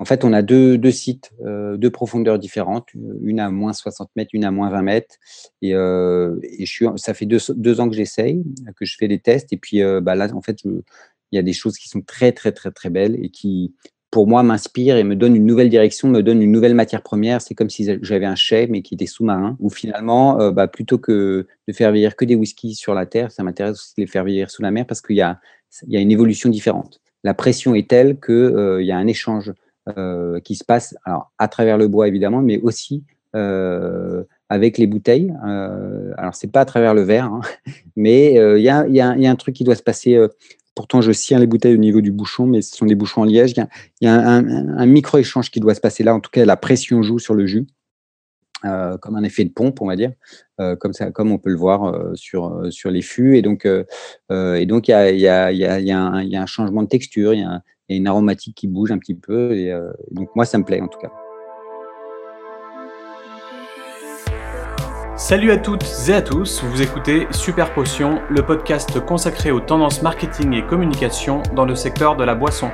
En fait, on a deux, deux sites, euh, deux profondeurs différentes, une à moins 60 mètres, une à moins 20 mètres. Et, euh, ça fait deux, deux ans que j'essaye, que je fais des tests. Et puis bah là, en fait, il y a des choses qui sont très, très, très, très belles et qui, pour moi, m'inspirent et me donnent une nouvelle direction, me donnent une nouvelle matière première. C'est comme si j'avais un chai, mais qui était sous-marin, où finalement, bah, plutôt que de faire vieillir que des whiskies sur la terre, ça m'intéresse aussi de les faire vieillir sous la mer parce qu'il y a, il y a une évolution différente. La pression est telle qu'il y a un échange euh, qui se passe alors, à travers le bois, évidemment, mais aussi euh, avec les bouteilles. Euh, alors, c'est pas à travers le verre, hein, mais il y a, y, y, a, un truc qui doit se passer. pourtant, je tiens les bouteilles au niveau du bouchon, mais ce sont des bouchons en liège. Il y a, un, un micro-échange qui doit se passer là. En tout cas, la pression joue sur le jus. Euh, comme un effet de pompe, on va dire, euh, comme, ça, comme on peut le voir euh, sur, sur les fûts. Et donc, et donc il y a, y, a, y, a, y, a un, y a un changement de texture, il y, a une aromatique qui bouge un petit peu. Et, donc, moi, ça me plaît en tout cas. Salut à toutes et à tous, vous écoutez Super Potion, le podcast consacré aux tendances marketing et communication dans le secteur de la boisson.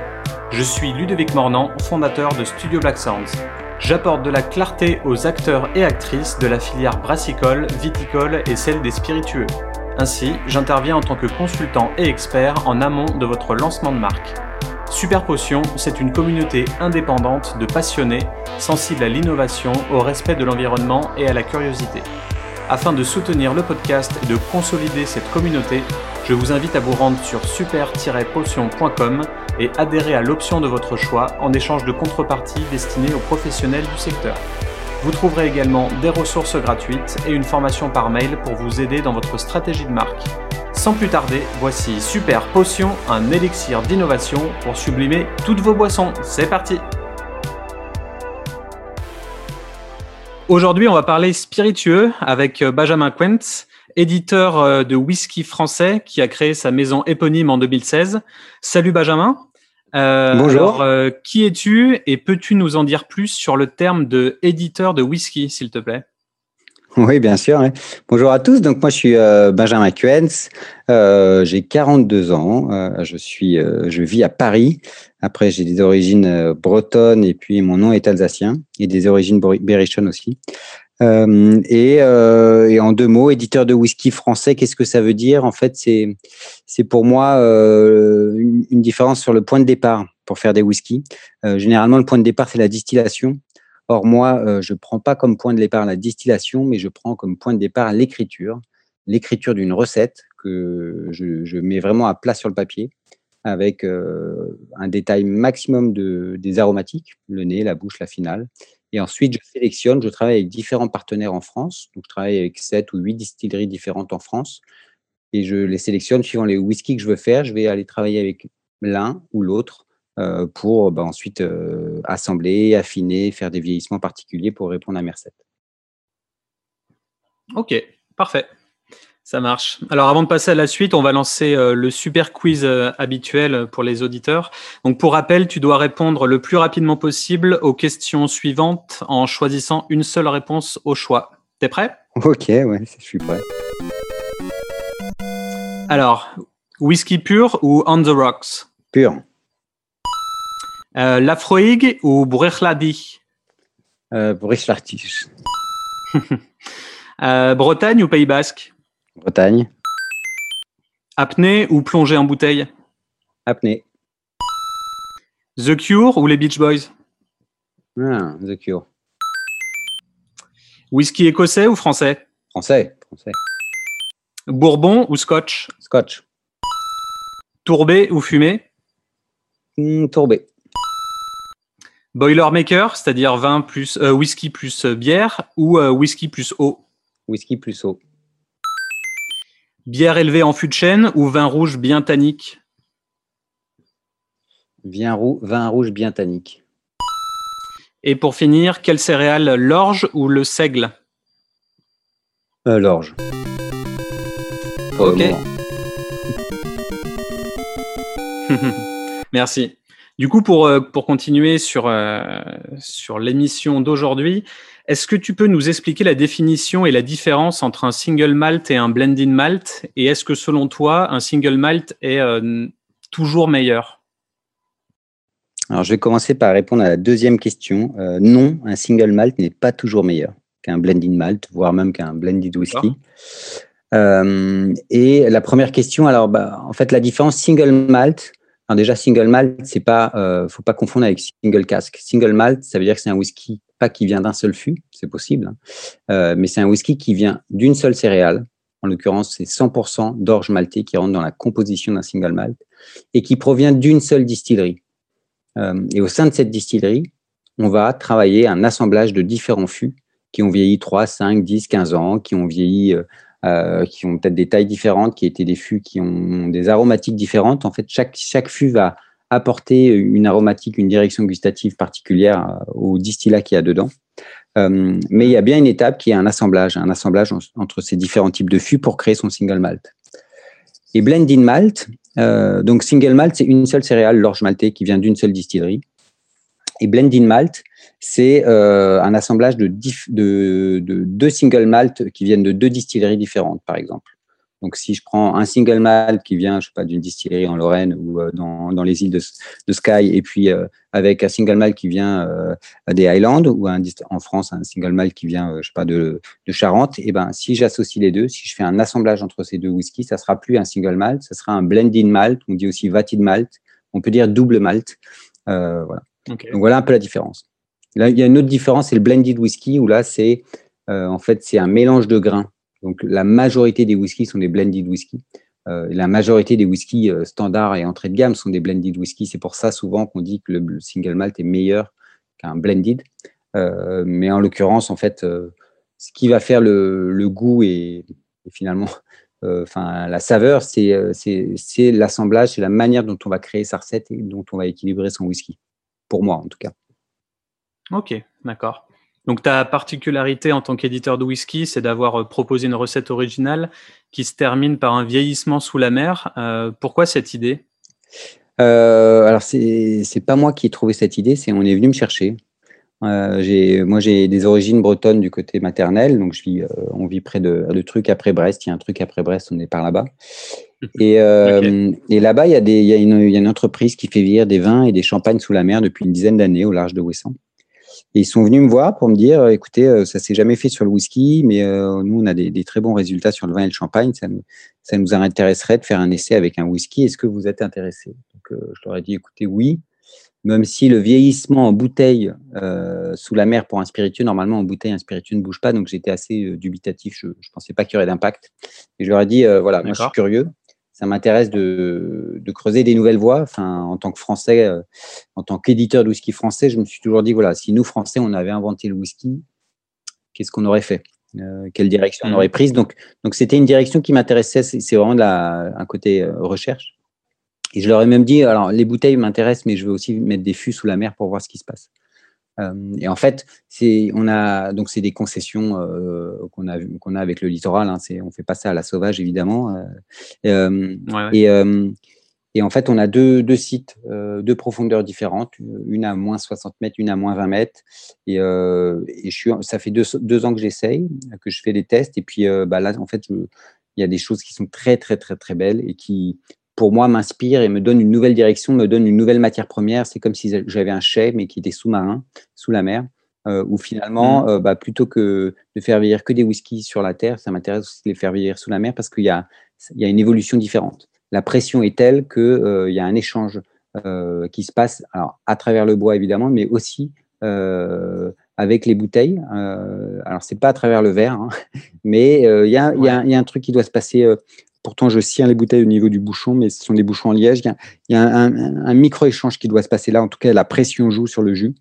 Je suis Ludovic Mornan, fondateur de Studio Black Sounds. J'apporte de la clarté aux acteurs et actrices de la filière brassicole, viticole et celle des spiritueux. Ainsi, j'interviens en tant que consultant et expert en amont de votre lancement de marque. Super Potion, c'est une communauté indépendante de passionnés, sensibles à l'innovation, au respect de l'environnement et à la curiosité. Afin de soutenir le podcast et de consolider cette communauté, je vous invite à vous rendre sur super-potion.com et adhérer à l'option de votre choix en échange de contreparties destinées aux professionnels du secteur. Vous trouverez également des ressources gratuites et une formation par mail pour vous aider dans votre stratégie de marque. Sans plus tarder, voici Super Potion, un élixir d'innovation pour sublimer toutes vos boissons. C'est parti Aujourd'hui, on va parler spiritueux avec Benjamin Quentz, éditeur euh, de whisky français qui a créé sa maison éponyme en 2016. Salut Benjamin. Euh, Bonjour. Euh, qui es-tu et peux-tu nous en dire plus sur le terme de éditeur de whisky, s'il te plaît? oui, bien sûr. Bonjour à tous. Donc moi, je suis Benjamin Quentz. j'ai 42 ans. je suis, je vis à Paris. Après, j'ai des origines bretonnes et puis mon nom est alsacien et des origines berrichonnes aussi. Euh, et, euh, en deux mots, éditeur de whisky français, qu'est-ce que ça veut dire? En fait, c'est c'est pour moi euh, une, une, différence sur le point de départ pour faire des whiskies. Euh, généralement, le point de départ c'est la distillation. Or moi, euh, je prends pas comme point de départ la distillation, mais je prends comme point de départ l'écriture, l'écriture d'une recette que je, mets vraiment à plat sur le papier avec euh, un détail maximum de, des aromatiques, le nez, la bouche, la finale, et ensuite, je sélectionne, je travaille avec différents partenaires en France. Donc, je travaille avec 7 ou 8 distilleries différentes en France. Et je les sélectionne suivant les whiskies que je veux faire. Je vais aller travailler avec l'un ou l'autre euh, pour bah, ensuite euh, assembler, affiner, faire des vieillissements particuliers pour répondre à recettes. Ok, parfait. Ça marche. Alors avant de passer à la suite, on va lancer euh, le super quiz euh, habituel pour les auditeurs. Donc pour rappel, tu dois répondre le plus rapidement possible aux questions suivantes en choisissant une seule réponse au choix. T'es prêt? Ok, ouais, je suis prêt. Alors, whisky pur ou on the rocks? Pur. Euh, Lafroig ou Brechladi euh, euh, Bretagne ou Pays Basque? Bretagne. Apnée ou plongée en bouteille? Apnée. The Cure ou les Beach Boys? Ah, The Cure. Whisky écossais ou français? Français. français. Bourbon ou scotch? Scotch. Tourbé ou fumé? Mmh, Tourbé. Boilermaker, c'est-à-dire vin plus euh, whisky plus euh, bière ou euh, whisky plus eau? Whisky plus eau. Bière élevée en fût de chêne ou vin rouge bien tannique? Vin, roux, vin rouge bien tannique. Et pour finir, quelle céréale, l'orge ou le seigle? Euh, L'orge. Ok. Merci. Du coup, pour, euh, pour continuer sur, euh, sur l'émission d'aujourd'hui, est-ce que tu peux nous expliquer la définition et la différence entre un single malt et un blended malt? Et est-ce que selon toi, un single malt est euh, toujours meilleur? Alors, je vais commencer par répondre à la deuxième question. Euh, non, un single malt n'est pas toujours meilleur qu'un blended malt, voire même qu'un blended whisky. Et la première question, alors, bah, en fait, la différence single malt, alors déjà, single malt, c'est pas, euh, faut pas confondre avec single cask. Single malt, ça veut dire que c'est un whisky pas qui vient d'un seul fût, c'est possible, hein. euh, mais c'est un whisky qui vient d'une seule céréale. En l'occurrence, c'est 100% d'orge maltée qui rentre dans la composition d'un single malt et qui provient d'une seule distillerie. Euh, et au sein de cette distillerie, on va travailler un assemblage de différents fûts qui ont vieilli 3, 5, 10, 15 ans, qui ont vieilli, euh, euh, qui ont peut-être des tailles différentes, qui étaient des fûts qui ont des aromatiques différentes. En fait, chaque, chaque fût va apporter une aromatique, une direction gustative particulière au distillat qu'il y a dedans. mais il y a bien une étape qui est un assemblage, un assemblage entre ces différents types de fûts pour créer son single malt. Et blending malt, euh, donc single malt, c'est une seule céréale, l'orge maltais, qui vient d'une seule distillerie. Et blending malt, c'est euh, un assemblage de, de, deux single malt qui viennent de deux distilleries différentes, par exemple. Donc, si je prends un single malt qui vient, je sais pas, d'une distillerie en Lorraine ou euh, dans, dans, les îles de, de, Skye, et puis euh, avec un single malt qui vient euh, des Highlands ou un, en France un single malt qui vient, je sais pas, de, de Charente, et ben si j'associe les deux, si je fais un assemblage entre ces deux whiskies, ça sera plus un single malt, ça sera un blending malt, on dit aussi vatted malt, on peut dire double malt, voilà. Donc voilà un peu la différence. Il y a une autre différence, c'est le blended whisky où là c'est en fait c'est un mélange de grains. Donc, la majorité des whiskies sont des blended whisky. Euh, la majorité des whiskies euh, standards et entrée de gamme sont des blended whisky. C'est pour ça souvent qu'on dit que le single malt est meilleur qu'un blended. Euh, mais en l'occurrence, en fait, ce qui va faire le, goût et, finalement enfin la saveur, c'est l'assemblage, c'est la manière dont on va créer sa recette et dont on va équilibrer son whisky. Pour moi, en tout cas. Ok, d'accord. Donc ta particularité en tant qu'éditeur de whisky, c'est d'avoir euh, proposé une recette originale qui se termine par un vieillissement sous la mer. Euh, pourquoi cette idée? Euh, Alors c'est pas moi qui ai trouvé cette idée, c'est on est venu me chercher. j'ai moi j'ai des origines bretonnes du côté maternel, donc je vis, on vit près de, de trucs après Brest. Il y a un truc après Brest, on est par là-bas. Et, et là-bas, il y, a y une, il y a une entreprise qui fait vieillir des vins et des champagnes sous la mer depuis une dizaine d'années au large de Ouessant. Et ils sont venus me voir pour me dire, euh, écoutez, euh, ça s'est jamais fait sur le whisky, mais euh, nous, on a des, très bons résultats sur le vin et le champagne. Ça nous, ça nous intéresserait de faire un essai avec un whisky. Est-ce que vous êtes intéressé? Donc, je leur ai dit, écoutez, oui. Même si le vieillissement en bouteille sous la mer pour un spiritueux, normalement en bouteille, un spiritueux ne bouge pas. Donc, j'étais assez dubitatif. Je ne pensais pas qu'il y aurait d'impact. Et je leur ai dit, voilà, moi, je suis curieux ça m'intéresse de, creuser des nouvelles voies. Enfin, en tant que Français, euh, en tant qu'éditeur de whisky français, je me suis toujours dit voilà, si nous Français on avait inventé le whisky, qu'est-ce qu'on aurait fait? Euh, Quelle direction on mmh. aurait prise? Donc, donc c'était une direction qui m'intéressait. C'est vraiment de un côté euh, recherche. Et je leur ai même dit alors les bouteilles m'intéressent, mais je veux aussi mettre des fûts sous la mer pour voir ce qui se passe. Euh, et en fait, c'est on a donc c'est des concessions euh, qu'on a qu'on a avec le littoral. Hein, c'est on fait pas ça à la sauvage évidemment. Euh, et et en fait, on a deux, deux sites, deux profondeurs différentes, une à moins 60 mètres, une à moins 20 mètres. Et, et je suis, ça fait deux, deux ans que j'essaye, que je fais des tests. Et puis bah là, en fait, il y a des choses qui sont très, très, très, très belles et qui, pour moi, m'inspire et me donne une nouvelle direction, me donne une nouvelle matière première. C'est comme si j'avais un chai, mais qui était sous-marin, sous la mer, euh, où finalement, mmh. euh, bah, plutôt que de faire vieillir que des whiskies sur la terre, ça m'intéresse aussi de les faire vieillir sous la mer parce qu'il y a, il y a une évolution différente. La pression est telle qu'il euh, y a un échange euh, qui se passe alors, à travers le bois, évidemment, mais aussi euh, avec les bouteilles. Euh, alors, c'est pas à travers le verre, hein, mais il y, a, un truc qui doit se passer Pourtant, je tiens les bouteilles au niveau du bouchon, mais ce sont des bouchons en liège. Il y a, un, micro-échange qui doit se passer là. En tout cas, la pression joue sur le jus,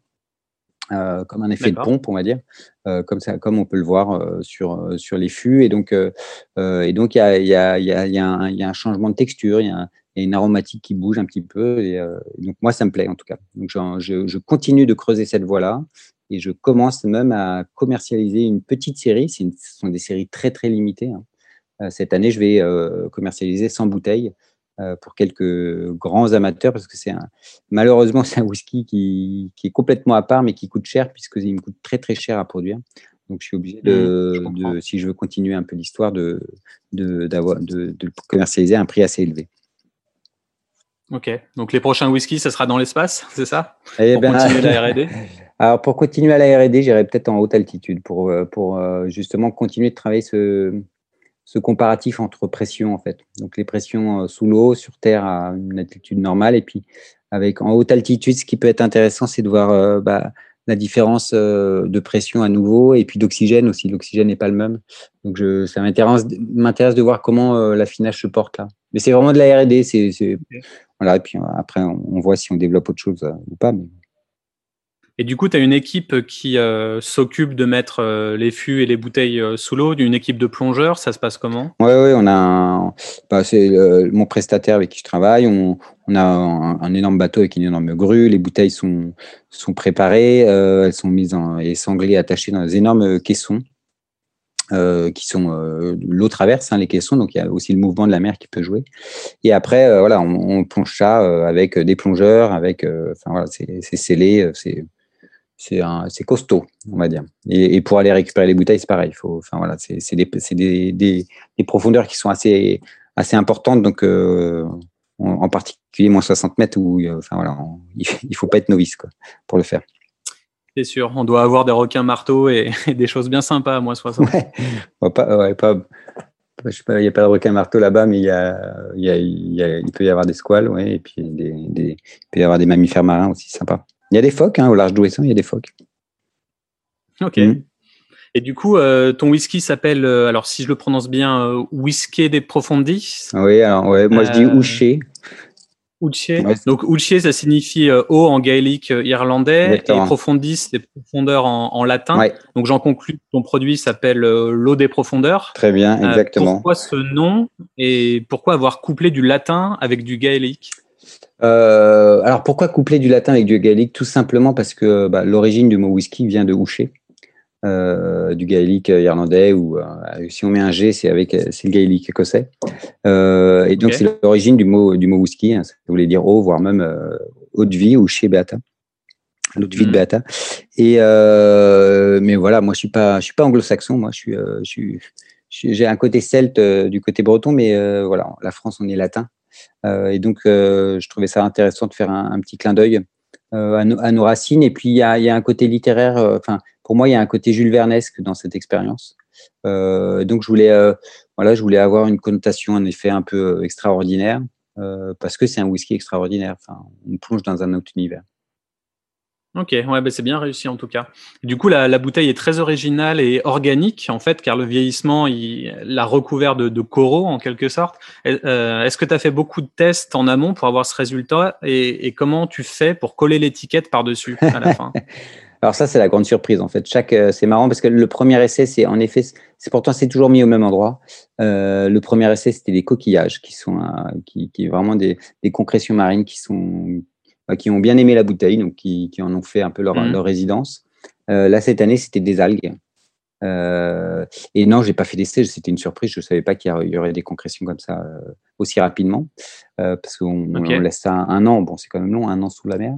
euh, comme un effet de pompe, on va dire, euh, comme, ça, comme on peut le voir euh, sur, sur les fûts. Et donc, et donc il, y a, il, y a, il, y a un, il y a un changement de texture, il y a, une aromatique qui bouge un petit peu. Et, donc, moi, ça me plaît en tout cas. Donc, je, je continue de creuser cette voie-là. Et je commence même à commercialiser une petite série. ce sont des séries très, très limitées. Hein. Euh, cette année, je vais euh, commercialiser 100 bouteilles euh, pour quelques grands amateurs parce que c'est un, malheureusement, c'est un whisky qui, est complètement à part mais qui coûte cher puisqu'il me coûte très très cher à produire. Donc, je suis obligé de, mmh, si je veux continuer un peu l'histoire, de, de, commercialiser à un prix assez élevé. Ok, donc les prochains whisky, ça sera dans l'espace, c'est ça? Eh Pour ben, continuer la R&D Alors pour continuer à la R&D, j'irai peut-être en haute altitude pour, pour justement continuer de travailler ce, ce comparatif entre pressions en fait. Donc les pressions euh, sous l'eau, sur terre à une altitude normale et puis avec en haute altitude, ce qui peut être intéressant, c'est de voir bah, la différence de pression à nouveau et puis d'oxygène aussi. L'oxygène n'est pas le même. Donc je, ça m'intéresse de voir comment l'affinage se porte là. Mais c'est vraiment de la R&D. C'est, voilà, et puis après, on, voit si on développe autre chose ou pas. Et du coup, tu as une équipe qui euh, s'occupe de mettre euh, les fûts et les bouteilles euh, sous l'eau, une équipe de plongeurs, ça se passe comment? Oui, ouais, on a bah, c'est mon prestataire avec qui je travaille. On, a un, énorme bateau avec une énorme grue. Les bouteilles sont, sont préparées, elles sont mises en, et sanglées, attachées dans des énormes caissons. qui sont l'eau traverse hein, les caissons, donc il y a aussi le mouvement de la mer qui peut jouer. Et après, voilà, on, on, plonge ça avec des plongeurs, avec, enfin voilà, c'est scellé, c'est c'est costaud, on va dire. Et, pour aller récupérer les bouteilles, c'est pareil. Faut, enfin voilà, c'est des, des, des, des, profondeurs qui sont assez, assez importantes. Donc, euh, en, particulier moins 60 mètres, où euh, enfin voilà, il, ne faut pas être novice quoi, pour le faire. C'est sûr, on doit avoir des requins marteaux et, des choses bien sympas à moins 60. Ouais, pas, ouais, pas, je sais pas, il n'y a pas de requin marteau là-bas, mais il, y a, il, y a, il, peut y avoir des squales, ouais, et puis des, des, il peut y avoir des mammifères marins aussi, sympa. Il y a des phoques, hein, au large d'Ouessant, il y a des phoques. Ok. Mm. Et du coup, euh, ton whisky s'appelle, euh, alors si je le prononce bien, euh, Whisky des Profondis? Oui, alors ouais, moi je dis Ouché. Ouché. Donc Ouché, ça signifie eau en gaélique irlandais et Profondis, c'est profondeur en, latin. Donc j'en conclus que ton produit s'appelle l'eau des profondeurs. Très bien, exactement. pourquoi ce nom et pourquoi avoir couplé du latin avec du gaélique? Euh, alors pourquoi coupler du latin avec du gaélique? Tout simplement parce que bah, l'origine du mot whisky vient de oucher, euh, du gaélique irlandais, ou euh, si on met un G, c'est avec c'est le gaélique écossais. et donc c'est l'origine du mot du mot whisky. Hein, ça voulait dire eau, voire même eau de vie ou chez Beata, l'eau de vie de hmm. Beata. Et mais voilà, moi je suis pas je suis pas anglo-saxon, moi je suis je suis j'ai un côté celte du côté breton, mais voilà, la France on est latin. Euh, et donc, euh, je trouvais ça intéressant de faire un, petit clin d'œil euh, à, nos racines. Et puis, il y a, un côté littéraire. Enfin, pour moi, il y a un côté Jules Vernesque dans cette expérience. donc, je voulais, voilà, je voulais avoir une connotation, un effet un peu extraordinaire, parce que c'est un whisky extraordinaire. Enfin, on plonge dans un autre univers. Ok, ouais, bah, c'est bien réussi en tout cas. Du coup, la, bouteille est très originale et organique en fait, car le vieillissement l'a recouvert de, coraux en quelque sorte. Euh, est-ce que tu as fait beaucoup de tests en amont pour avoir ce résultat et, comment tu fais pour coller l'étiquette par-dessus à la fin? Alors ça, c'est la grande surprise en fait. Chaque, euh, c'est marrant parce que le premier essai, c'est en effet, c'est pourtant c'est toujours mis au même endroit. Euh, le premier essai, c'était des coquillages qui sont, qui, qui vraiment des, des concrétions marines qui sont qui ont bien aimé la bouteille, donc qui, qui en ont fait un peu leur, mmh. leur résidence. Euh, là, cette année, c'était des algues. Euh, et non, j'ai pas fait d'essai, c'était une surprise. Je savais pas qu'il y aurait des concrétions comme ça euh, aussi rapidement, euh, parce qu'on laisse ça un, an. Bon, c'est quand même long, un an sous la mer.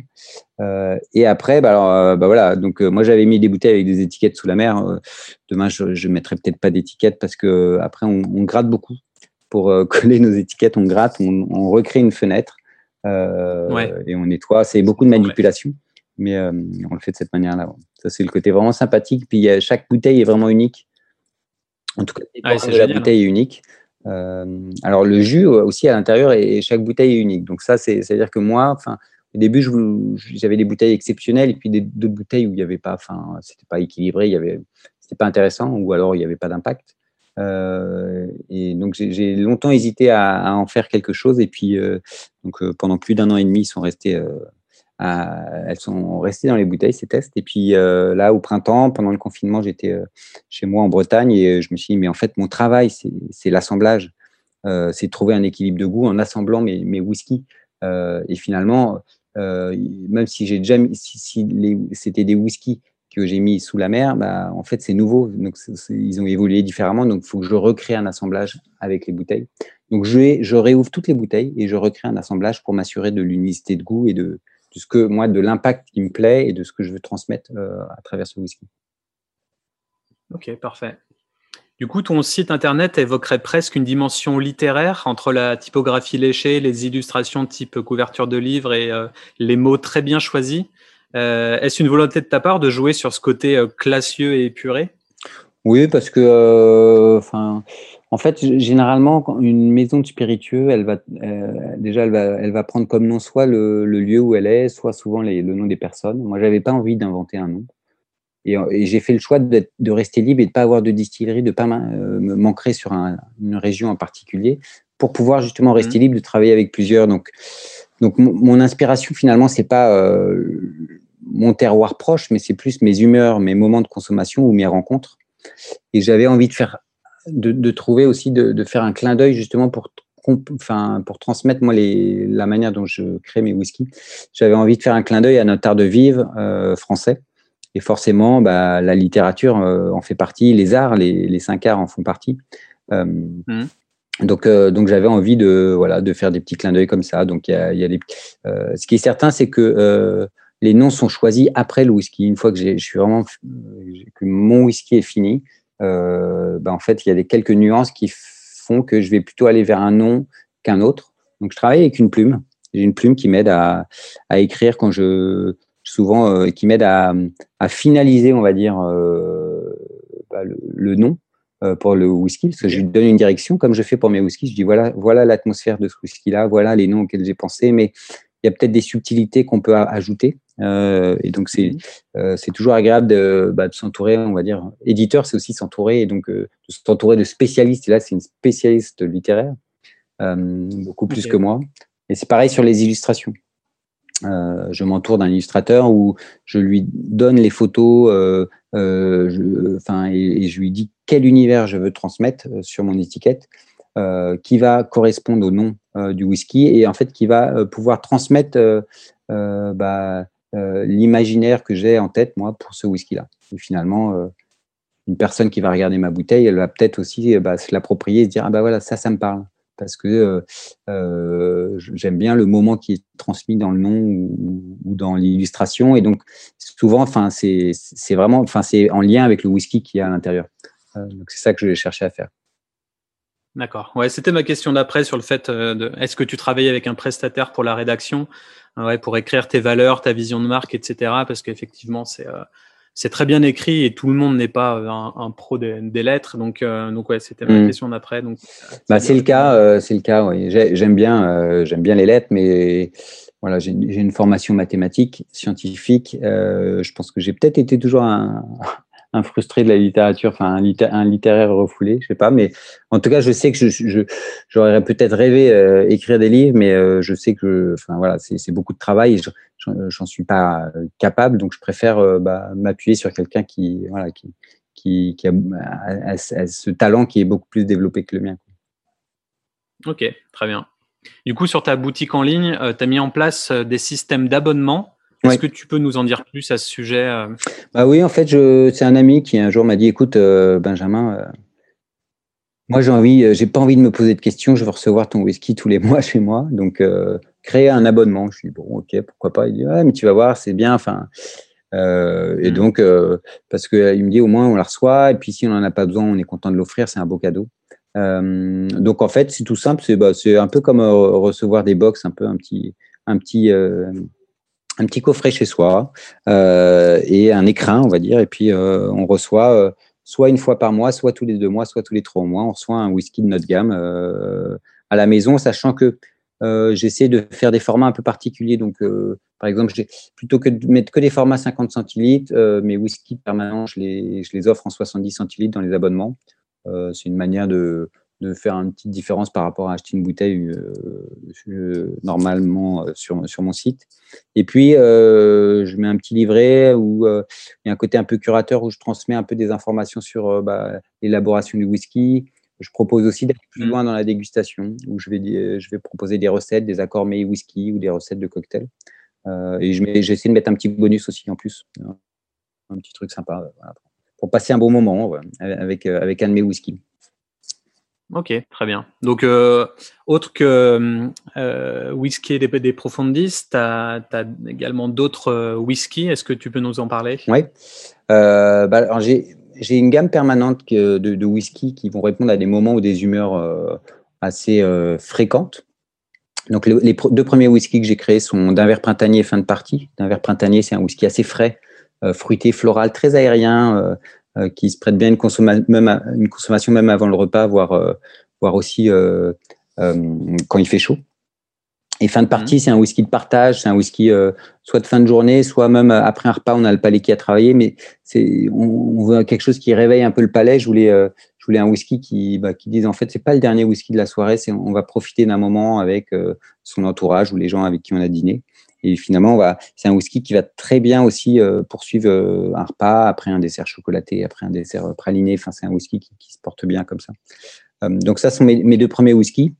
Euh, et après, bah, alors, bah voilà. Donc moi, j'avais mis des bouteilles avec des étiquettes sous la mer. demain, je, je mettrai peut-être pas d'étiquettes parce que après, on, on gratte beaucoup pour coller nos étiquettes. On gratte, on, on recrée une fenêtre. Euh, et on nettoie. C'est beaucoup de manipulation, mais euh, on le fait de cette manière-là. Ça, c'est le côté vraiment sympathique. Puis chaque bouteille est vraiment unique. En tout cas, la bouteille est unique. Euh, alors le jus aussi à l'intérieur et chaque bouteille est unique. Donc ça, c'est à dire que moi, enfin, au début, j'avais des bouteilles exceptionnelles et puis d'autres bouteilles où il n'y avait pas, enfin, c'était pas équilibré, il y avait, c'était pas intéressant ou alors il n'y avait pas d'impact. Euh, et donc j'ai longtemps hésité à, en faire quelque chose. Et puis euh, donc euh, pendant plus d'un an et demi, ils sont restés, elles sont restées dans les bouteilles ces tests. Et puis là au printemps, pendant le confinement, j'étais chez moi en Bretagne et je me suis dit mais en fait mon travail c'est l'assemblage, c'est de trouver un équilibre de goût en assemblant mes, mes whisky. et finalement, même si j'ai déjà si, si c'était des whiskies que j'ai mis sous la mer, bah, en fait, c'est nouveau. Donc, ils ont évolué différemment. Donc, il faut que je recrée un assemblage avec les bouteilles. Donc, je, réouvre toutes les bouteilles et je recrée un assemblage pour m'assurer de l'unicité de goût et de, de, ce que moi, de l'impact qui me plaît et de ce que je veux transmettre euh, à travers ce whisky. Ok, parfait. Du coup, ton site internet évoquerait presque une dimension littéraire entre la typographie léchée, les illustrations type couverture de livre et euh, les mots très bien choisis. Euh, est-ce une volonté de ta part de jouer sur ce côté euh, classieux et épuré? Oui, parce que, enfin, en fait, généralement, une maison de spiritueux, elle va déjà, elle va, elle va prendre comme nom soit le, lieu où elle est, soit souvent le nom des personnes. Moi, j'avais pas envie d'inventer un nom. Et, j'ai fait le choix de rester libre et de ne pas avoir de distillerie, de ne pas euh, m'ancrer sur une région en particulier pour pouvoir justement mmh. rester libre de travailler avec plusieurs. Donc, donc mon inspiration finalement, c'est pas euh, mon terroir proche, mais c'est plus mes humeurs, mes moments de consommation ou mes rencontres. Et j'avais envie de faire, de, trouver aussi, de, faire un clin d'œil justement pour enfin, pour transmettre moi les, la manière dont je crée mes whiskies. J'avais envie de faire un clin d'œil à notre art de vivre euh, français et forcément, bah, la littérature euh, en fait partie, les arts, les, cinq arts en font partie. Euh, mmh. Donc, euh, donc j'avais envie de voilà de faire des petits clins d'œil comme ça. Donc, il y a, des, ce qui est certain, c'est que les noms sont choisis après le whisky. Une fois que je suis vraiment que mon whisky est fini, bah, en fait, il y a des quelques nuances qui font que je vais plutôt aller vers un nom qu'un autre. Donc, je travaille avec une plume. J'ai une plume qui m'aide à, écrire quand je souvent euh, qui m'aide à, finaliser, on va dire, euh, bah, le, nom euh, pour le whisky, parce que je lui donne une direction, comme je fais pour mes whiskies. Je dis voilà, voilà l'atmosphère de ce whisky-là, voilà les noms auxquels j'ai pensé, mais il y a peut-être des subtilités qu'on peut ajouter. Et donc, c'est mmh. c'est toujours agréable de, bah, de s'entourer, on va dire. Éditeur, c'est aussi s'entourer, et donc de s'entourer de spécialistes. Et là, c'est une spécialiste littéraire, beaucoup plus que moi. Et c'est pareil sur les illustrations. Euh, je m'entoure d'un illustrateur où je lui donne les photos, euh, euh, enfin, et, je lui dis quel univers je veux transmettre sur mon étiquette, qui va correspondre au nom du whisky et en fait qui va pouvoir transmettre bah, l'imaginaire que j'ai en tête moi pour ce whisky-là. Et finalement, une personne qui va regarder ma bouteille, elle va peut-être aussi bah, se l'approprier et se dire ah bah voilà ça ça me parle parce que euh, euh, j'aime bien le moment qui est transmis dans le nom ou, dans l'illustration. Et donc, souvent, c'est vraiment, en lien avec le whisky qui est à l'intérieur. Euh, donc, c'est ça que je vais chercher à faire. D'accord. Ouais, c'était ma question d'après sur le fait de est-ce que tu travailles avec un prestataire pour la rédaction, ouais, pour écrire tes valeurs, ta vision de marque, etc. Parce qu'effectivement, c'est c'est très bien écrit et tout le monde n'est pas un, pro des, lettres. Donc, euh, donc ouais, c'était ma mm. question d'après. Donc, bah, c'est le cas, euh, c'est le cas. Oui. J'aime bien, euh, j'aime bien les lettres, mais voilà, j'ai une formation mathématique, scientifique. je pense que j'ai peut-être été toujours un, un frustré de la littérature, enfin un, littéraire refoulé, je sais pas, mais en tout cas, je sais que j'aurais peut-être rêvé euh, écrire des livres, mais euh, je sais que, enfin voilà, c'est, beaucoup de travail et j'en suis pas capable, donc je préfère euh, bah, m'appuyer sur quelqu'un qui, voilà, qui, qui, a, ce talent qui est beaucoup plus développé que le mien. Ok, très bien. Du coup, sur ta boutique en ligne, tu as mis en place des systèmes d'abonnement est-ce que tu peux nous en dire plus à ce sujet euh Bah oui, en fait, c'est un ami qui un jour m'a dit, écoute, euh, Benjamin, euh, moi j'ai envie, j'ai pas envie de me poser de questions, je veux recevoir ton whisky tous les mois chez moi, donc créer un abonnement. Je dis bon, ok, pourquoi pas? Il dit ouais, mais tu vas voir, c'est bien. Enfin, et mmh. donc parce que il me dit au moins on la reçoit, et puis si on en a pas besoin, on est content de l'offrir, c'est un beau cadeau. donc en fait, c'est tout simple, c'est bah, un peu comme recevoir des box, un peu un petit un petit un petit coffret chez soi euh, et un écrin, on va dire. Et puis, euh, on reçoit euh, soit une fois par mois, soit tous les deux mois, soit tous les trois mois, on reçoit un whisky de notre gamme à la maison, sachant que j'essaie de faire des formats un peu particuliers. Donc, par exemple, plutôt que de mettre que des formats 50 centilitres, mes whisky permanents, je les, je les offre en 70 centilitres dans les abonnements. C'est une manière de, de faire une petite différence par rapport à acheter une bouteille euh, normalement euh, sur, sur mon site. Et puis, euh, je mets un petit livret où il y a un côté un peu curateur où je transmets un peu des informations sur bah, l'élaboration du whisky. Je propose aussi d'aller plus mmh. loin dans la dégustation où je vais, je vais proposer des recettes, des accords mets whisky ou des recettes de cocktails. et j'essaie de mettre un petit bonus aussi en plus. Un petit truc sympa pour passer un bon moment avec, avec un de mes whisky. Ok, très bien. Donc, euh, autre que euh, whisky des, des profondis, tu as, également d'autres euh, whisky. Est-ce que tu peux nous en parler? Oui. Bah, j'ai une gamme permanente de, de, whisky qui vont répondre à des moments ou des humeurs assez fréquentes. Donc, les, deux premiers whiskies que j'ai créés sont d'un verre printanier fin de partie. D'un verre printanier, c'est un whisky assez frais, fruité, floral, très aérien, qui se prête bien une, même une consommation même avant le repas, voire, voire aussi quand il fait chaud. Et fin de partie, mhm. c'est un whisky de partage, c'est un whisky euh, soit de fin de journée, soit même euh, après un repas, on a le palais qui a travaillé, mais c'est on, veut quelque chose qui réveille un peu le palais. Je voulais, euh, je voulais un whisky qui, bah, qui dise en fait, c'est pas le dernier whisky de la soirée, c'est on va profiter d'un moment avec son entourage ou les gens avec qui on a dîné. Et finalement, c'est un whisky qui va très bien aussi poursuivre un repas après un dessert chocolaté, après un dessert praliné. Enfin, c'est un whisky qui, se porte bien comme ça. donc ça sont mes, deux premiers whiskies.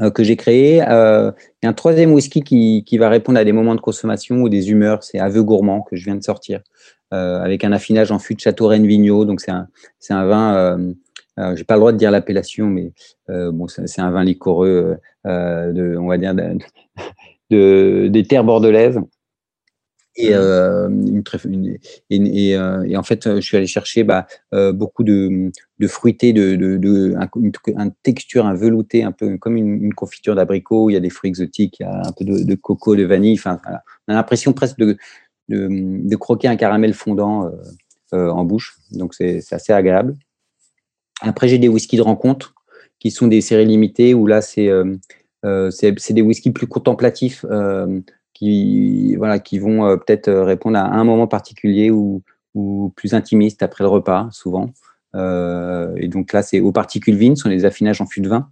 Euh, que j'ai créé. Euh, il y a un troisième whisky qui, va répondre à des moments de consommation ou des humeurs. C'est Aveu Gourmand que je viens de sortir euh, avec un affinage en fût de Château Rennes Vigneault. Donc c'est un, un vin. Euh, j'ai pas le droit de dire l'appellation, mais bon, c'est un vin liquoreux de, on va dire, de, des terres bordelaises. Et, euh, une, et, euh, et, en fait, je suis allé chercher bah, euh, beaucoup de, de fruité, de, de, de une, texture, un velouté, un peu comme une, confiture d'abricot. Il y a des fruits exotiques, il y a un peu de, coco, de vanille. Enfin, voilà. on a l'impression presque de, de, croquer un caramel fondant en bouche. Donc, c'est assez agréable. Après, j'ai des whiskies de rencontre qui sont des séries limitées où là, c'est c'est des whiskies plus contemplatifs qui, voilà, qui vont euh, peut-être euh, répondre à un moment particulier ou, plus intimiste après le repas, souvent. Euh, et donc là, c'est aux particules vines, ce sont les affinages en fût de vin.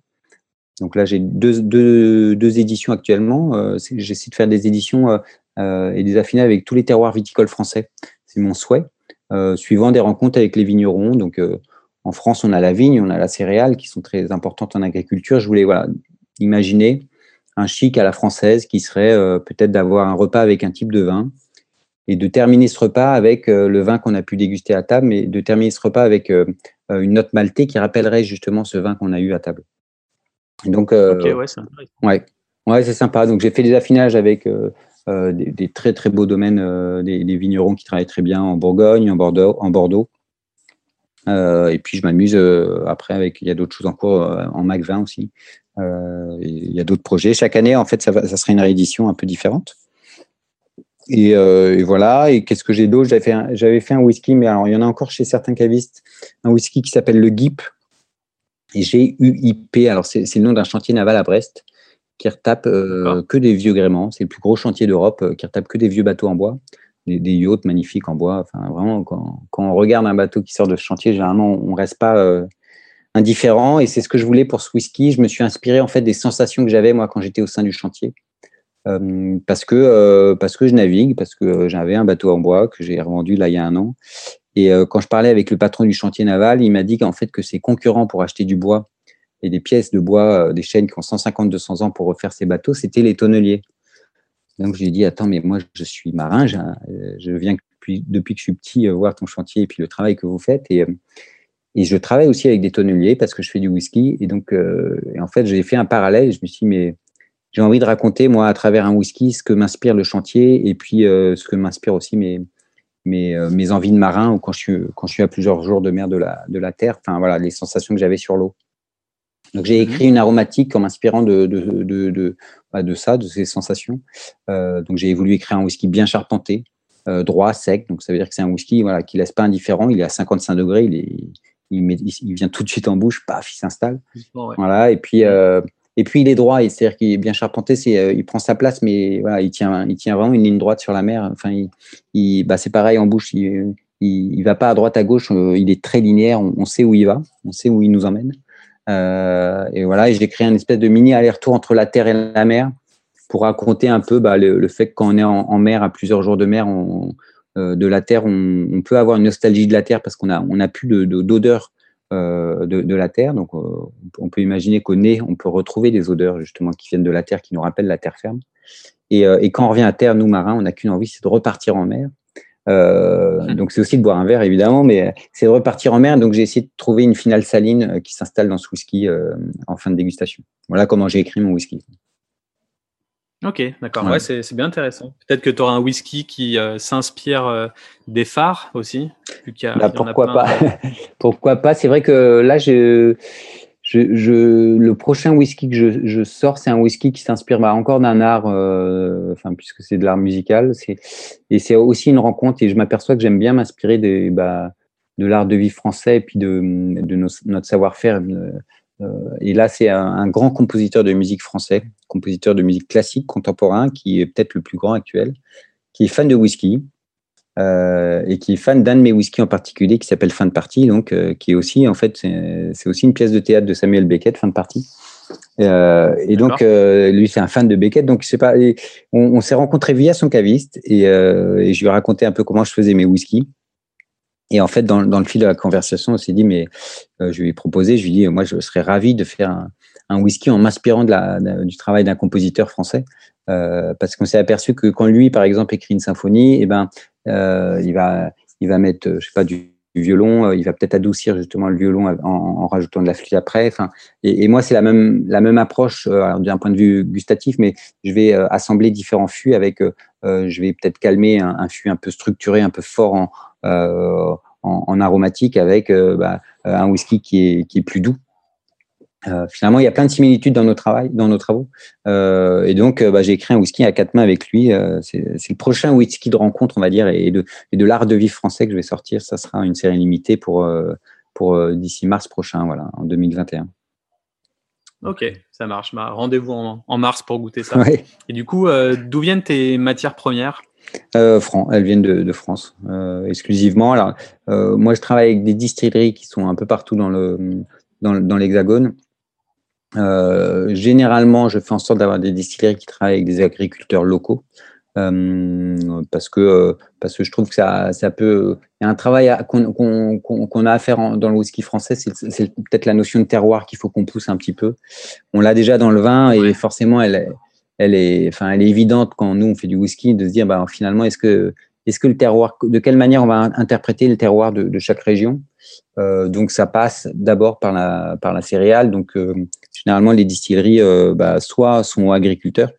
Donc là, j'ai deux, deux, deux, éditions actuellement. J'essaie de faire des éditions et des affinages avec tous les terroirs viticoles français. C'est mon souhait, suivant des rencontres avec les vignerons. Donc en France, on a la vigne, on a la céréale qui sont très importantes en agriculture. Je voulais voilà, imaginer un chic à la française qui serait euh, peut-être d'avoir un repas avec un type de vin et de terminer ce repas avec euh, le vin qu'on a pu déguster à table, mais de terminer ce repas avec euh, une note maltée qui rappellerait justement ce vin qu'on a eu à table. donc, ok, ouais, c'est ouais. ouais, c'est sympa. Donc, j'ai fait des affinages avec des, très très beaux domaines, des, vignerons qui travaillent très bien en Bourgogne, en Bordeaux. En Bordeaux. et puis, je m'amuse après avec, il y a d'autres choses en cours en Mac20 aussi. Euh, il y a d'autres projets. Chaque année, en fait, ça, va, ça serait une réédition un peu différente. Et, euh, et, voilà. Et qu'est-ce que j'ai d'autre? J'avais fait, un, j'avais fait un whisky, mais alors il y en a encore chez certains cavistes, un whisky qui s'appelle le GIP. Et G-U-I-P. Alors c'est, c'est le nom d'un chantier naval à Brest qui retape euh, que des vieux gréments. C'est le plus gros chantier d'Europe euh, qui retape que des vieux bateaux en bois, des, des yachts magnifiques en bois. Enfin vraiment, quand, quand, on regarde un bateau qui sort de ce chantier, généralement on reste pas indifférent. Et c'est ce que je voulais pour ce whisky. Je me suis inspiré en fait des sensations que j'avais moi quand j'étais au sein du chantier. Euh, parce que euh, parce que je navigue, parce que j'avais un bateau en bois que j'ai revendu là il y a un an. Et euh, quand je parlais avec le patron du chantier naval, il m'a dit qu'en fait que ses concurrents pour acheter du bois et des pièces de bois, des chaînes qui ont 150-200 ans pour refaire ces bateaux, c'était les tonneliers. Donc je lui ai dit attends mais moi je suis marin, je viens depuis, que je suis petit voir ton chantier et puis le travail que vous faites et et je travaille aussi avec des tonneliers parce que je fais du whisky. Et donc, euh, en fait, j'ai fait un parallèle. je me suis dit, mais j'ai envie de raconter, moi, à travers un whisky, ce que m'inspire le chantier et puis euh, ce que m'inspire aussi mes, mes, euh, mes, envies de marin ou quand je, suis, quand je suis à plusieurs jours de mer de la, de la terre. Enfin, voilà, les sensations que j'avais sur l'eau. Donc, j'ai mhm. écrit une aromatique en m'inspirant de, de, de, de, bah, de, ça, de ces sensations. donc, j'ai voulu écrire un whisky bien charpenté, droit, sec. Donc, ça veut dire que c'est un whisky voilà, qui laisse pas indifférent. Il est à 55 degrés. Il est, il, vient tout de suite en bouche, paf, il s'installe. Voilà, et puis, euh, et puis il est droit, c'est-à-dire qu'il est bien charpenté, c'est, euh, il prend sa place, mais voilà, il tient, il tient vraiment une ligne droite sur la mer. Enfin, il, bah, c'est pareil en bouche, il, il, va pas à droite, à gauche, euh, il est très linéaire, on, sait où il va, on sait où il nous emmène. et voilà, et j'ai créé un espèce de mini aller-retour entre la terre et la mer pour raconter un peu bah, le, fait que quand on est en, mer, à plusieurs jours de mer, on, de la terre, on, peut avoir une nostalgie de la terre parce qu'on a, plus d'odeur de, euh, de, la terre. Donc, euh, on peut imaginer qu'au nez, on peut retrouver des odeurs justement qui viennent de la terre, qui nous rappellent la terre ferme. Et, quand on revient à terre, nous marins, on n'a qu'une envie, c'est de repartir en mer. Euh, donc c'est aussi de boire un verre évidemment, mais c'est de repartir en mer. Donc j'ai essayé de trouver une finale saline qui s'installe dans ce whisky en fin de dégustation. Voilà comment j'ai écrit mon whisky. Ok, d'accord. Ouais, c'est bien intéressant. Peut-être que tu auras un whisky qui euh, s'inspire euh, des phares aussi. Bah, pourquoi, pas? Pourquoi pas? C'est vrai que là, je, je, le prochain whisky que je, je sors, c'est un whisky qui s'inspire bah, encore d'un art, euh, enfin, puisque c'est de l'art musical. Et c'est aussi une rencontre. Et je m'aperçois que j'aime bien m'inspirer de, bah, de l'art de vie français et puis de, de notre savoir-faire. Euh, et là, c'est un, grand compositeur de musique français, compositeur de musique classique contemporain, qui est peut-être le plus grand actuel, qui est fan de whisky euh, et qui est fan d'un de mes whisky en particulier qui s'appelle Fin de partie, donc euh, qui est aussi en fait c'est aussi une pièce de théâtre de Samuel Beckett, Fin de partie. et donc lui c'est un fan de Beckett, donc je sais pas, on, s'est rencontrés via son caviste et, et, je lui ai raconté un peu comment je faisais mes whisky. Et en fait, dans, dans, le fil de la conversation, on s'est dit, mais euh, je lui ai proposé, je lui ai dit, moi, je serais ravi de faire un, whisky en m'inspirant de la, du travail d'un compositeur français. Euh, parce qu'on s'est aperçu que quand lui, par exemple, écrit une symphonie, eh ben, euh, il, va, il va mettre, je sais pas, du, violon, il va peut-être adoucir justement le violon en, en, rajoutant de la flûte après. Enfin, et, et moi, c'est la même, la même approche d'un point de vue gustatif, mais je vais assembler différents fûts avec, je vais peut-être calmer un, un, fût un peu structuré, un peu fort en, euh, en, aromatique avec euh, bah, un whisky qui est, qui est plus doux. Euh, finalement, il y a plein de similitudes dans nos, travaux. et donc, bah, j'ai écrit un whisky à quatre mains avec lui. c'est le prochain whisky de rencontre, on va dire, et de, et de l'art de vivre français que je vais sortir. Ça sera une série limitée pour, pour d'ici mars prochain, voilà, en 2021. Ok, ça marche. Bah, rendez-vous en, mars pour goûter ça. Et du coup, d'où viennent tes matières premières? Euh, elles viennent de, France euh, exclusivement. Alors, euh, moi, je travaille avec des distilleries qui sont un peu partout dans le dans, l'Hexagone. Euh, généralement, je fais en sorte d'avoir des distilleries qui travaillent avec des agriculteurs locaux. Parce que parce que je trouve que ça ça peut il y a un travail qu'on a à faire dans le whisky français c'est peut-être la notion de terroir qu'il faut qu'on pousse un petit peu. On l'a déjà dans le vin et forcément elle elle est, enfin, elle est évidente quand nous on fait du whisky de se dire, bah, finalement, est-ce que, est-ce que le terroir, de quelle manière on va interpréter le terroir de, de chaque région? Euh, Donc, ça passe d'abord par la, par la céréale. Donc, euh, généralement, les distilleries, euh, bah, soit sont agriculteurs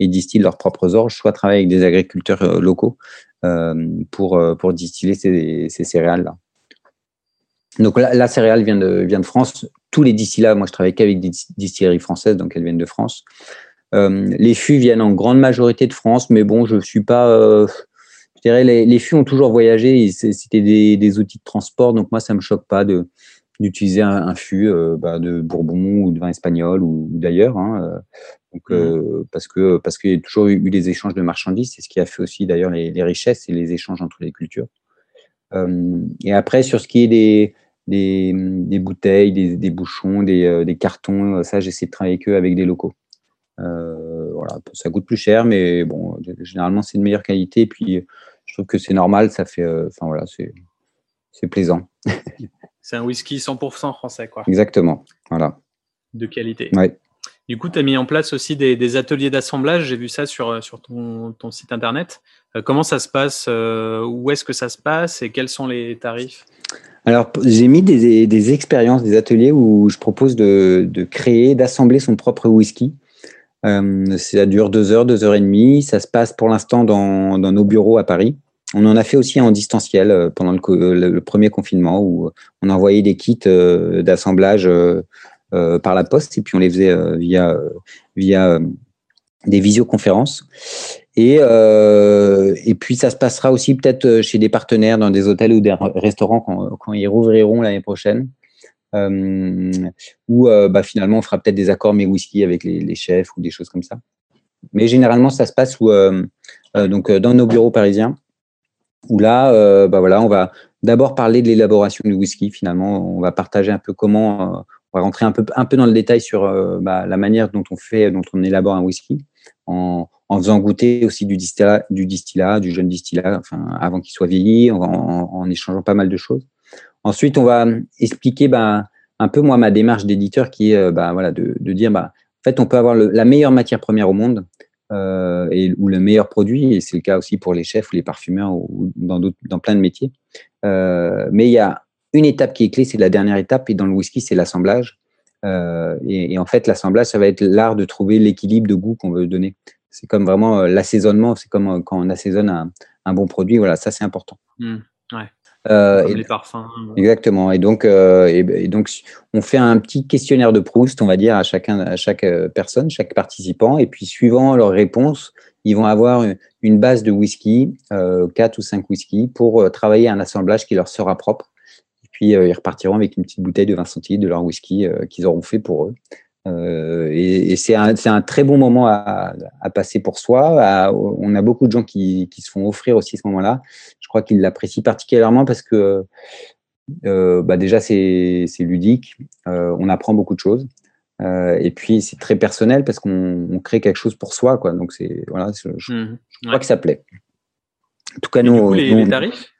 et distillent leurs propres orges, soit travaillent avec des agriculteurs euh, locaux euh, pour, pour distiller ces, céréales-là. Donc, la, céréale vient de, vient de France. Tous les distillats, moi, je travaille qu'avec des distilleries françaises, donc elles viennent de France. Euh, les fûts viennent en grande majorité de France, mais bon, je suis pas. Euh, je dirais les, les fûts ont toujours voyagé. C'était des, outils de transport, donc moi ça me choque pas de d'utiliser un, fût euh, bah, de Bourbon ou de vin espagnol ou, d'ailleurs. Hein, donc, mmh. parce que parce qu'il y a toujours eu, des échanges de marchandises, c'est ce qui a fait aussi d'ailleurs les, richesses et les échanges entre les cultures. et après, sur ce qui est des, des, bouteilles, des, bouchons, des, des cartons, ça, j'essaie de travailler que avec des locaux. Euh, voilà, ça coûte plus cher, mais bon, généralement c'est de meilleure qualité. Et puis, je trouve que c'est normal, ça fait, euh, enfin voilà, c'est plaisant. c'est un whisky 100% français, quoi. Exactement, voilà. De qualité. Ouais. Du coup, tu as mis en place aussi des, ateliers d'assemblage. J'ai vu ça sur, sur ton, site internet. Euh, comment ça se passe Où est-ce que ça se passe Et quels sont les tarifs? Alors, j'ai mis des, expériences, des ateliers où je propose de, créer, d'assembler son propre whisky. Euh, ça dure deux heures, deux heures et demie. Ça se passe pour l'instant dans, nos bureaux à Paris. On en a fait aussi en distanciel euh, pendant le, premier confinement où on envoyait des kits euh, d'assemblage par la poste et puis on les faisait via, via des visioconférences. Et, et puis ça se passera aussi peut-être chez des partenaires dans des hôtels ou des restaurants quand, quand ils rouvriront l'année prochaine. Euh, où euh, bah, finalement on fera peut-être des accords mais whisky avec les, chefs ou des choses comme ça. Mais généralement ça se passe euh, donc dans nos bureaux parisiens où là, bah voilà, on va d'abord parler de l'élaboration du whisky. Finalement, on va partager un peu comment, on va rentrer un peu, dans le détail sur bah, la manière dont on fait, dont on élabore un whisky, en, faisant goûter aussi du distillat, du jeune distillat, enfin avant qu'il soit vieilli, en, échangeant pas mal de choses. Ensuite, on va expliquer bah, un peu moi ma démarche d'éditeur qui est bah, voilà, de, dire bah, en fait on peut avoir la meilleure matière première au monde euh, ou le meilleur produit, et c'est le cas aussi pour les chefs ou les parfumeurs ou dans, plein de métiers. Euh, mais il y a une étape qui est clé, c'est la dernière étape, et dans le whisky, c'est l'assemblage. Euh, et, et, en fait, l'assemblage, ça va être l'art de trouver l'équilibre de goût qu'on veut donner. c'est comme vraiment l'assaisonnement, c'est comme quand on assaisonne un, bon produit. Voilà, ça c'est important. Mmh, et, les parfums. Exactement. Et donc, et, donc, on fait un petit questionnaire de Proust, on va dire, à chacun, à chaque personne, chaque participant. Et puis, suivant leurs réponses, ils vont avoir une base de whisky, euh, 4 ou 5 whisky, pour travailler un assemblage qui leur sera propre. Puis, ils repartiront avec une petite bouteille de 20 centilitres de leur whisky qu'ils auront fait pour eux. Euh, et, c'est un, un, très bon moment à, à passer pour soi. on a beaucoup de gens qui, qui se font offrir aussi ce moment-là. Je crois qu'ils l'apprécient particulièrement parce que euh, bah déjà c'est ludique, euh, on apprend beaucoup de choses. Euh, et puis c'est très personnel parce qu'on crée quelque chose pour soi, quoi. Donc c'est voilà, je, mmh. crois que ça plaît. En tout cas, nous, les, les tarifs?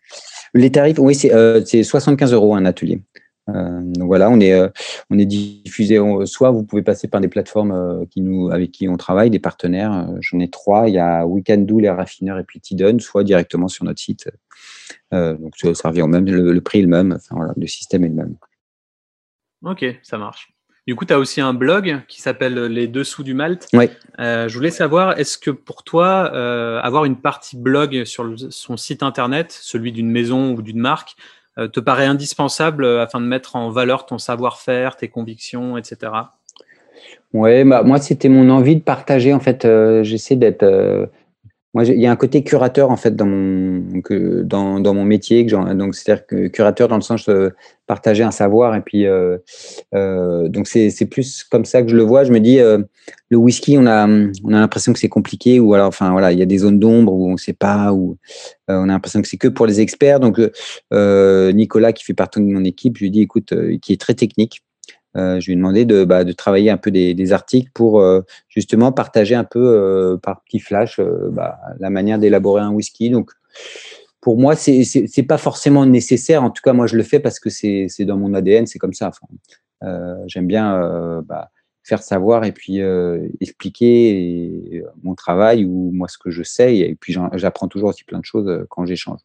Les tarifs, oui, c'est 75 euros un atelier. Euh, donc voilà, on est, euh, on est diffusé. soit vous pouvez passer par des plateformes euh, qui nous, avec qui on travaille, des partenaires. J'en ai trois. Il y a Weekendoo, les raffineurs et puis Tidon, soit directement sur notre site. donc ça revient au même, le, prix est le même. Enfin voilà, le système est le même. Ok, ça marche. Du coup, tu as aussi un blog qui s'appelle Les Dessous du Malte. Oui. je voulais savoir, est-ce que pour toi, avoir une partie blog sur son site internet, celui d'une maison ou d'une marque, euh, te paraît indispensable euh, afin de mettre en valeur ton savoir-faire, tes convictions, etc. Ouais, bah, moi c'était mon envie de partager. En fait, euh, j'essaie d'être moi, il y a un côté curateur en fait dans mon dans, mon métier. Donc, c'est-à-dire que curateur dans le sens de partager un savoir et puis euh, euh, donc c'est plus comme ça que je le vois. Je me dis euh, le whisky, on a on a l'impression que c'est compliqué ou alors enfin voilà, il y a des zones d'ombre où on ne sait pas ou euh, on a l'impression que c'est que pour les experts. Donc euh, Nicolas qui fait partie de mon équipe, je lui dis écoute, qui est très technique. Euh, je lui ai demandé de, bah, travailler un peu des, articles pour euh, justement partager un peu euh, par petit flash bah, la manière d'élaborer un whisky. Donc, pour moi, c'est n'est pas forcément nécessaire. En tout cas, moi, je le fais parce que c'est dans mon ADN, c'est comme ça. J'aime bien bah, faire savoir et puis expliquer mon travail ou moi ce que je sais. Et puis, j'apprends toujours aussi plein de choses quand j'échange.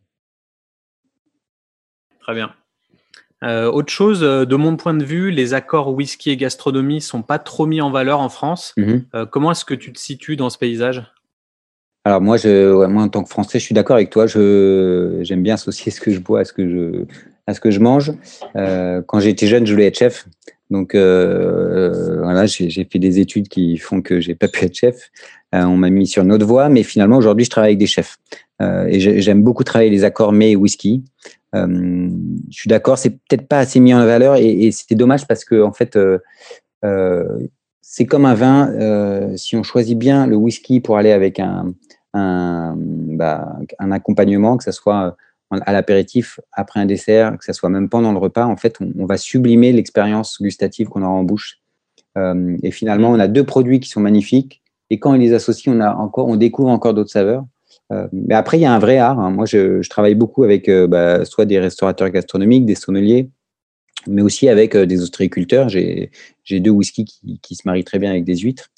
Très bien. Euh, autre chose, euh, de mon point de vue, les accords whisky et gastronomie sont pas trop mis en valeur en France. Mhm. Euh, comment est-ce que tu te situes dans ce paysage? Alors moi, je, moi, en tant que Français, je suis d'accord avec toi. J'aime bien associer ce que je bois à ce que je, à ce que je mange. quand j'étais jeune, je voulais être chef. Donc voilà, j'ai, j'ai fait des études qui font que j'ai pas pu être chef. on m'a mis sur une autre voie, mais finalement aujourd'hui, je travaille avec des chefs. et j'aime beaucoup travailler les accords mets et whisky. Euh, je suis d'accord, c'est peut-être pas assez mis en valeur et, et c'est dommage parce que en fait, euh, euh, c'est comme un vin. si on choisit bien le whisky pour aller avec un, bah, accompagnement, que ce soit à l'apéritif, après un dessert, que ce soit même pendant le repas, en fait, on, va sublimer l'expérience gustative qu'on aura en bouche. Et finalement, on a deux produits qui sont magnifiques. Et quand on les associe, on, a encore, on découvre encore d'autres saveurs. Euh, mais après, il y a un vrai art. Hein. Moi, je, travaille beaucoup avec euh, bah, soit des restaurateurs gastronomiques, des sommeliers, mais aussi avec euh, des ostréiculteurs. J'ai deux whiskies qui, qui, se marient très bien avec des huîtres.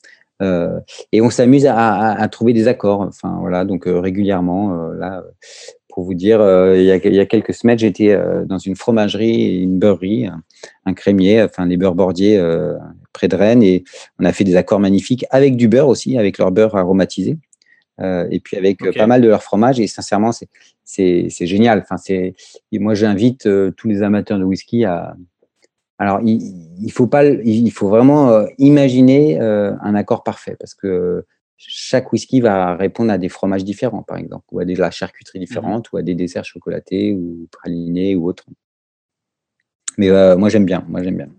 Et on s'amuse à, trouver des accords. Enfin, voilà, donc régulièrement, là, pour vous dire, il y, a, il, y a, quelques semaines, j'étais dans une fromagerie une beurrerie, un, crémier, enfin les beurres bordiers près de Rennes, et on a fait des accords magnifiques avec du beurre aussi, avec leur beurre aromatisé. Euh, et puis avec euh, pas mal de leur fromage. Et sincèrement, c'est génial. Enfin, moi, j'invite euh, tous les amateurs de whisky à. Alors, il, il faut pas, il faut vraiment imaginer un accord parfait parce que chaque whisky va répondre à des fromages différents, par exemple, ou à de la charcuterie mmh différente, ou à des desserts chocolatés ou pralinés ou autres. Mais moi, j'aime bien. Moi, j'aime bien.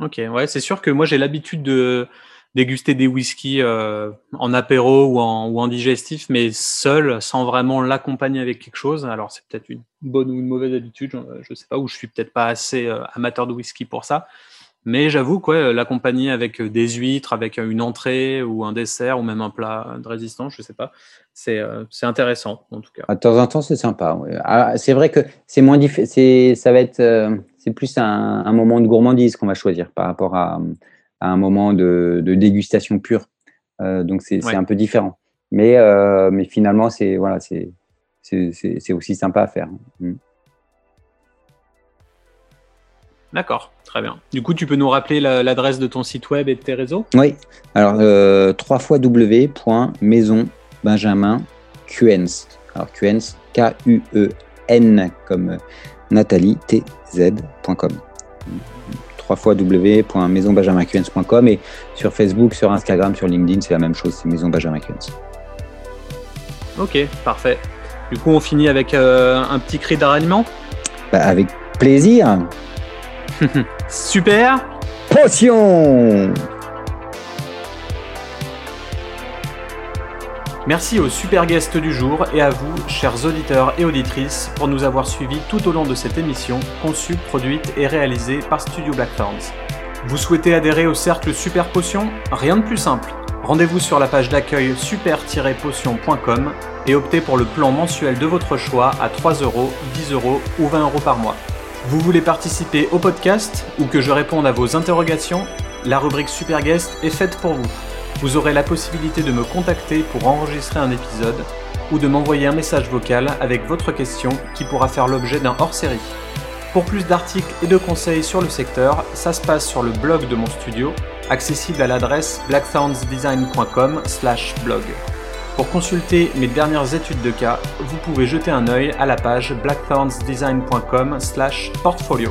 Ok, ouais, c'est sûr que moi, j'ai l'habitude de déguster des whiskies euh, en apéro ou en, ou en digestif, mais seul, sans vraiment l'accompagner avec quelque chose. Alors c'est peut-être une bonne ou une mauvaise habitude, je ne sais pas, ou je suis peut-être pas assez euh, amateur de whisky pour ça. Mais j'avoue quoi, l'accompagner avec des huîtres, avec une entrée ou un dessert ou même un plat de résistance, je sais pas, c'est euh, intéressant en tout cas. De temps en temps, c'est sympa. Ah, c'est vrai que c'est moins ça va être, euh, c'est plus un, un, moment de gourmandise qu'on va choisir par rapport à, à un moment de, de dégustation pure. Euh, donc c'est un peu différent. Mais, euh, mais finalement, c'est voilà, c'est aussi sympa à faire. Mm. D'accord, très bien. Du coup, tu peux nous rappeler l'adresse de ton site web et de tes réseaux? Oui, alors euh, 3 fois Qens. Alors Qens, K-U-E-N comme Nathalie, T-Z.com. 3 fois w.maisonbenjaminqens.com et sur Facebook, sur Instagram, sur LinkedIn, c'est la même chose, c'est Maison Benjamin. Ok, parfait. Du coup, on finit avec euh, un petit cri d'arrêtement bah, Avec plaisir Super Potion Merci aux super guests du jour et à vous, chers auditeurs et auditrices, pour nous avoir suivis tout au long de cette émission, conçue, produite et réalisée par Studio Blackthorns. Vous souhaitez adhérer au cercle Super Potion Rien de plus simple. Rendez-vous sur la page d'accueil super-potion.com et optez pour le plan mensuel de votre choix à 3 euros, 10 euros ou 20 euros par mois. Vous voulez participer au podcast ou que je réponde à vos interrogations? La rubrique Super Guest est faite pour vous. Vous aurez la possibilité de me contacter pour enregistrer un épisode ou de m'envoyer un message vocal avec votre question qui pourra faire l'objet d'un hors-série. Pour plus d'articles et de conseils sur le secteur, ça se passe sur le blog de mon studio, accessible à l'adresse blackthornsdesign.com/blog. Pour consulter mes dernières études de cas, vous pouvez jeter un œil à la page blackthornsdesign.com/portfolio.